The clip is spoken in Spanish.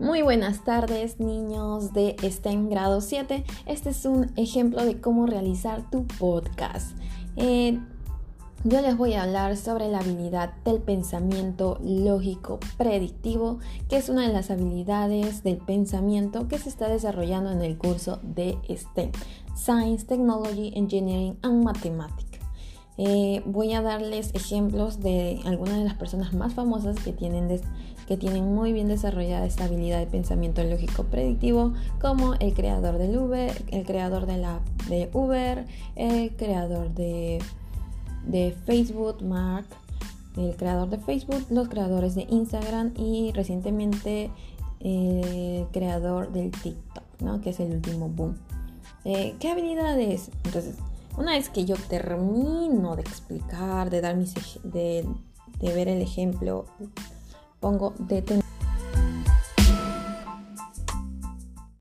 Muy buenas tardes niños de STEM grado 7. Este es un ejemplo de cómo realizar tu podcast. Eh, yo les voy a hablar sobre la habilidad del pensamiento lógico predictivo, que es una de las habilidades del pensamiento que se está desarrollando en el curso de STEM, Science, Technology, Engineering and Mathematics. Eh, voy a darles ejemplos de algunas de las personas más famosas que tienen, que tienen muy bien desarrollada esta habilidad de pensamiento lógico predictivo, como el creador del Uber, el creador de la de Uber, el creador de, de Facebook, Mark, el creador de Facebook, los creadores de Instagram y recientemente el creador del TikTok, ¿no? que es el último boom. Eh, ¿Qué habilidades? Entonces, una vez que yo termino de explicar, de dar mis de, ver el ejemplo, pongo detener